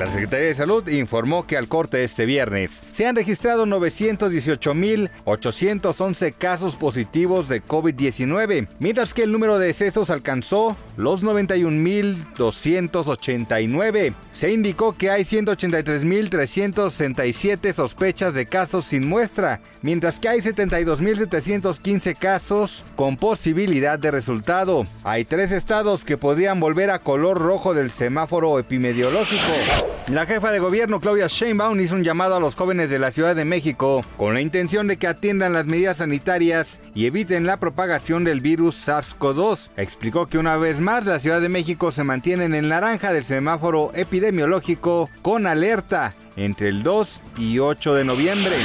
La Secretaría de Salud informó que al corte este viernes se han registrado 918.811 casos positivos de COVID-19, mientras que el número de decesos alcanzó los 91.289. Se indicó que hay 183.367 sospechas de casos sin muestra, mientras que hay 72.715 casos con posibilidad de resultado. Hay tres estados que podrían volver a color rojo del semáforo epidemiológico. La jefa de gobierno Claudia Sheinbaum hizo un llamado a los jóvenes de la Ciudad de México con la intención de que atiendan las medidas sanitarias y eviten la propagación del virus SARS-CoV-2. Explicó que una vez más la Ciudad de México se mantiene en el naranja del semáforo epidemiológico con alerta entre el 2 y 8 de noviembre.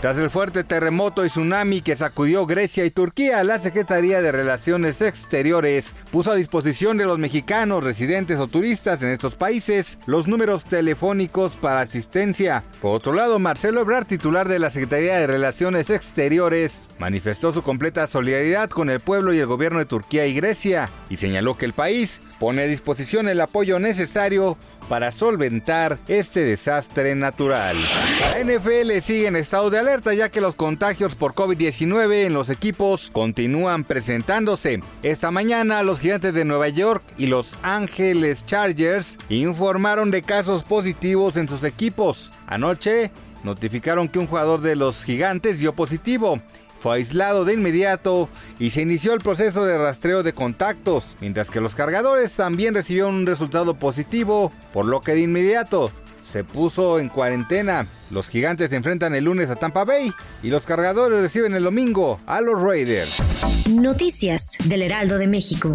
Tras el fuerte terremoto y tsunami que sacudió Grecia y Turquía, la Secretaría de Relaciones Exteriores puso a disposición de los mexicanos residentes o turistas en estos países los números telefónicos para asistencia. Por otro lado, Marcelo Ebrard, titular de la Secretaría de Relaciones Exteriores, manifestó su completa solidaridad con el pueblo y el gobierno de Turquía y Grecia y señaló que el país pone a disposición el apoyo necesario para solventar este desastre natural. La NFL sigue en estado de alerta ya que los contagios por COVID-19 en los equipos continúan presentándose. Esta mañana los gigantes de Nueva York y los Ángeles Chargers informaron de casos positivos en sus equipos. Anoche notificaron que un jugador de los gigantes dio positivo fue aislado de inmediato y se inició el proceso de rastreo de contactos, mientras que los cargadores también recibieron un resultado positivo, por lo que de inmediato se puso en cuarentena. Los gigantes se enfrentan el lunes a Tampa Bay y los cargadores reciben el domingo a los Raiders. Noticias del Heraldo de México.